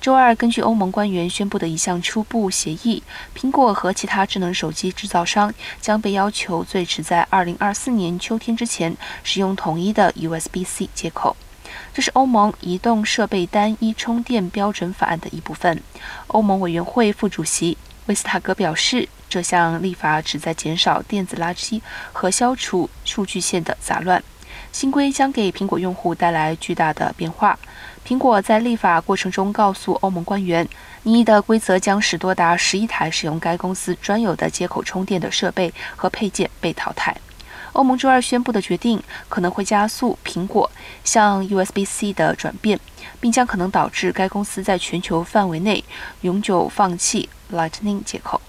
周二，根据欧盟官员宣布的一项初步协议，苹果和其他智能手机制造商将被要求最迟在2024年秋天之前使用统一的 USB-C 接口。这是欧盟移动设备单一充电标准法案的一部分。欧盟委员会副主席威斯塔格表示，这项立法旨在减少电子垃圾和消除数据线的杂乱。新规将给苹果用户带来巨大的变化。苹果在立法过程中告诉欧盟官员，拟议的规则将使多达十一台使用该公司专有的接口充电的设备和配件被淘汰。欧盟周二宣布的决定可能会加速苹果向 USB-C 的转变，并将可能导致该公司在全球范围内永久放弃 Lightning 接口。